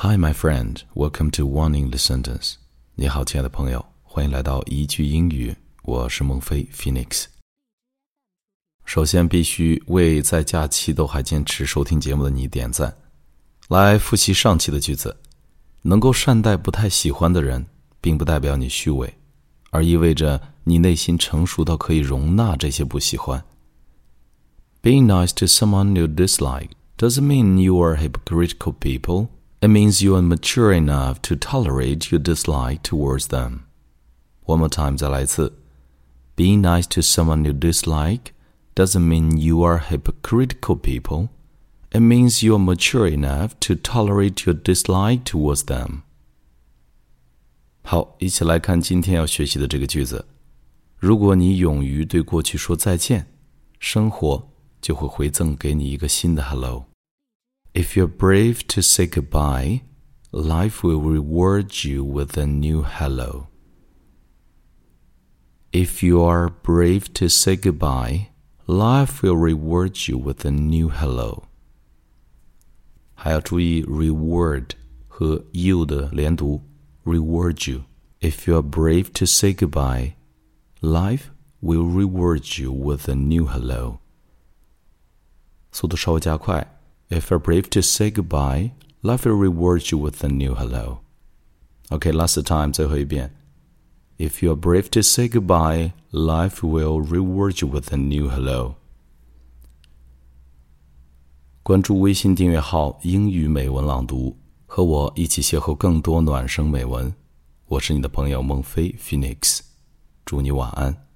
Hi, my friend. Welcome to One English Sentence. 你好，亲爱的朋友，欢迎来到一句英语。我是孟非 Phoenix。首先，必须为在假期都还坚持收听节目的你点赞。来复习上期的句子：能够善待不太喜欢的人，并不代表你虚伪，而意味着你内心成熟到可以容纳这些不喜欢。Being nice to someone you dislike doesn't mean you are hypocritical people. It means you are mature enough to tolerate your dislike towards them. One more time, 再来一次. Being nice to someone you dislike doesn't mean you are hypocritical people. It means you are mature enough to tolerate your dislike towards them. 好，一起来看今天要学习的这个句子。如果你勇于对过去说再见，生活就会回赠给你一个新的 hello。 if you're brave to say goodbye, life will reward you with a new hello. If you are brave to say goodbye, life will reward you with a new hello. 还要注意 reward 和 you 的连读，reward you. If you are brave to say goodbye, life will reward you with a new hello. 速度稍微加快。 if you're brave to say goodbye, life will reward you with a new hello. Okay, last time, 最后一遍. If you're brave to say goodbye, life will reward you with a new hello. 关注微信订阅号“英语美文朗读”，和我一起邂逅更多暖声美文。我是你的朋友孟非 Phoenix，祝你晚安。